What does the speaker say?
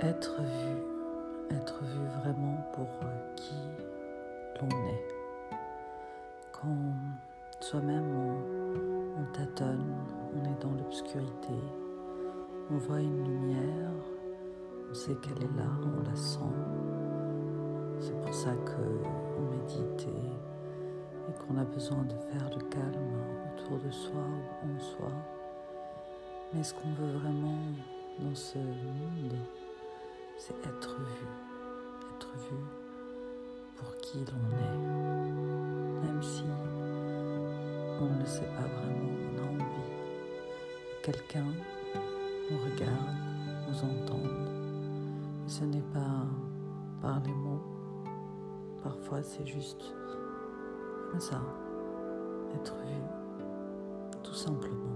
être vu, être vu vraiment pour qui l'on est. Quand soi-même on, on, tâtonne, on est dans l'obscurité, on voit une lumière, on sait qu'elle est là, on la sent. C'est pour ça qu'on médite et, qu'on a besoin de faire le calme autour de soi ou en soi. Mais ce qu'on veut vraiment dans ce monde, c'est être vu, être vu pour qui l'on est, même si on ne le sait pas vraiment, on a envie. Que quelqu'un nous regarde, nous entende. Ce n'est pas par les mots, parfois c'est juste comme ça, être vu, tout simplement.